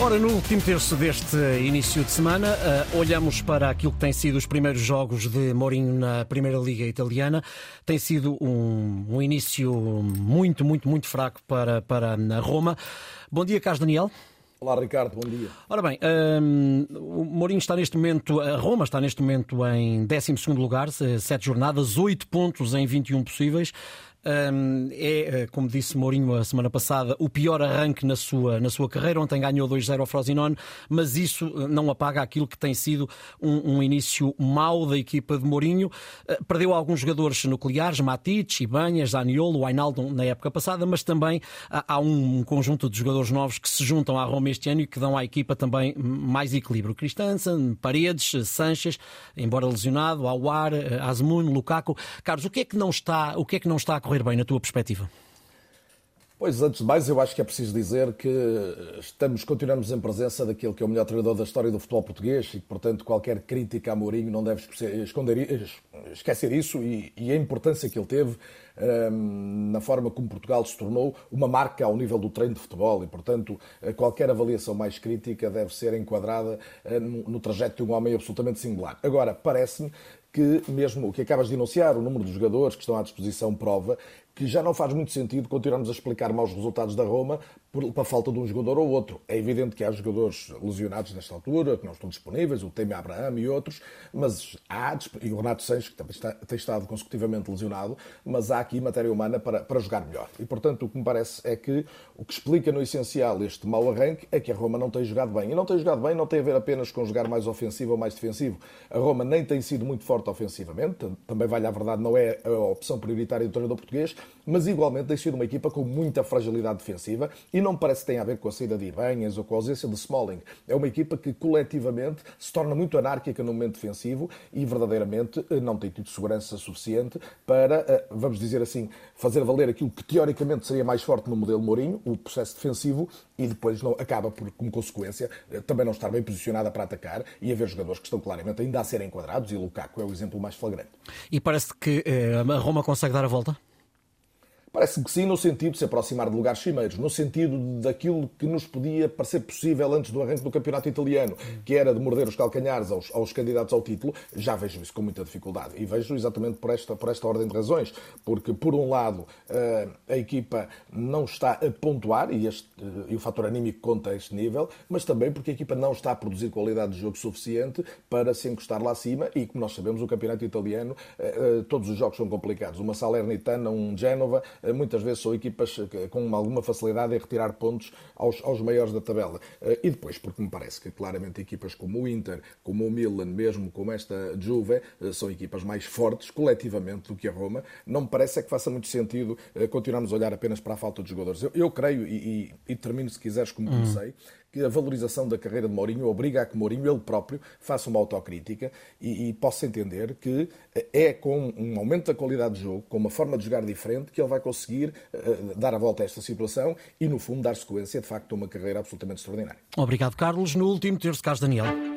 Ora, no último terço deste início de semana, uh, olhamos para aquilo que tem sido os primeiros jogos de Mourinho na Primeira Liga Italiana. Tem sido um, um início muito, muito, muito fraco para, para a Roma. Bom dia, Carlos Daniel. Olá, Ricardo, bom dia. Ora bem, um, o Mourinho está neste momento, a Roma está neste momento em 12 lugar, 7 jornadas, 8 pontos em 21 possíveis é, eh, como disse Mourinho a semana passada, o pior arranque na sua, na sua carreira. Ontem ganhou 2-0 ao Frosinone, mas isso eh, não apaga aquilo que tem sido um, um início mau da equipa de Mourinho. Eh, perdeu alguns jogadores nucleares, Matic, Ibanhas, Zaniolo, Ainaldo na época passada, mas também há um conjunto de jogadores novos que se juntam à Roma este ano e que dão à equipa também mais equilíbrio. Christensen, Paredes, Sanches, embora lesionado, Awar, Azmoun, Lukaku. Carlos, o que é que não está, o que é que não está a correr correr bem, na tua perspectiva? Pois, antes de mais, eu acho que é preciso dizer que estamos, continuamos em presença daquele que é o melhor treinador da história do futebol português e portanto, qualquer crítica a Mourinho não deve esconder, esquecer isso e, e a importância que ele teve um, na forma como Portugal se tornou uma marca ao nível do treino de futebol e, portanto, qualquer avaliação mais crítica deve ser enquadrada no, no trajeto de um homem absolutamente singular. Agora, parece-me que mesmo o que acabas de enunciar, o número de jogadores que estão à disposição prova que já não faz muito sentido continuarmos a explicar maus resultados da Roma por, pela falta de um jogador ou outro. É evidente que há jogadores lesionados nesta altura, que não estão disponíveis, o Temi Abraham e outros, mas há, e o Renato Sanches, que também está, tem estado consecutivamente lesionado, mas há aqui matéria humana para, para jogar melhor. E, portanto, o que me parece é que o que explica no essencial este mau arranque é que a Roma não tem jogado bem. E não tem jogado bem não tem a ver apenas com jogar mais ofensivo ou mais defensivo. A Roma nem tem sido muito forte ofensivamente, também vale a verdade, não é a opção prioritária do treinador português, mas igualmente tem sido uma equipa com muita fragilidade defensiva e não parece que tenha a ver com a saída de Ibanhas ou com a ausência de Smalling. É uma equipa que coletivamente se torna muito anárquica no momento defensivo e verdadeiramente eh, não tem tido segurança suficiente para, eh, vamos dizer assim, fazer valer aquilo que teoricamente seria mais forte no modelo Mourinho, o processo defensivo, e depois não, acaba por, como consequência, eh, também não estar bem posicionada para atacar e haver jogadores que estão claramente ainda a serem enquadrados, e Lukaku é o exemplo mais flagrante. E parece que a Roma consegue dar a volta? Parece que sim, no sentido de se aproximar de lugares cimeiros, no sentido daquilo que nos podia parecer possível antes do arranque do campeonato italiano, que era de morder os calcanhares aos, aos candidatos ao título, já vejo isso com muita dificuldade. E vejo exatamente por esta, por esta ordem de razões, porque, por um lado, eh, a equipa não está a pontuar, e, este, eh, e o fator anímico conta a este nível, mas também porque a equipa não está a produzir qualidade de jogo suficiente para se encostar lá acima, e como nós sabemos, o campeonato italiano, eh, todos os jogos são complicados. Uma Salernitana, um Génova, muitas vezes são equipas com alguma facilidade em retirar pontos aos, aos maiores da tabela. Eh, e depois, porque me parece que claramente equipas como o Inter, como o Milan, mesmo como esta Juve, eh, são equipas mais fortes coletivamente do que a Roma. Não me parece é que faça muito sentido continuarmos a olhar apenas para a falta de jogadores. Eu, eu creio, e, e, e, termino se quiseres como comecei, hum que a valorização da carreira de Mourinho obriga a que Mourinho, ele próprio, faça uma autocrítica e, e possa entender que é com um aumento da qualidade de jogo, com uma forma de jogar diferente, que ele vai conseguir uh, dar a volta a esta situação e, no fundo, dar sequência, de facto, a uma carreira absolutamente extraordinária. Obrigado, Carlos. No último terço, Carlos Daniel.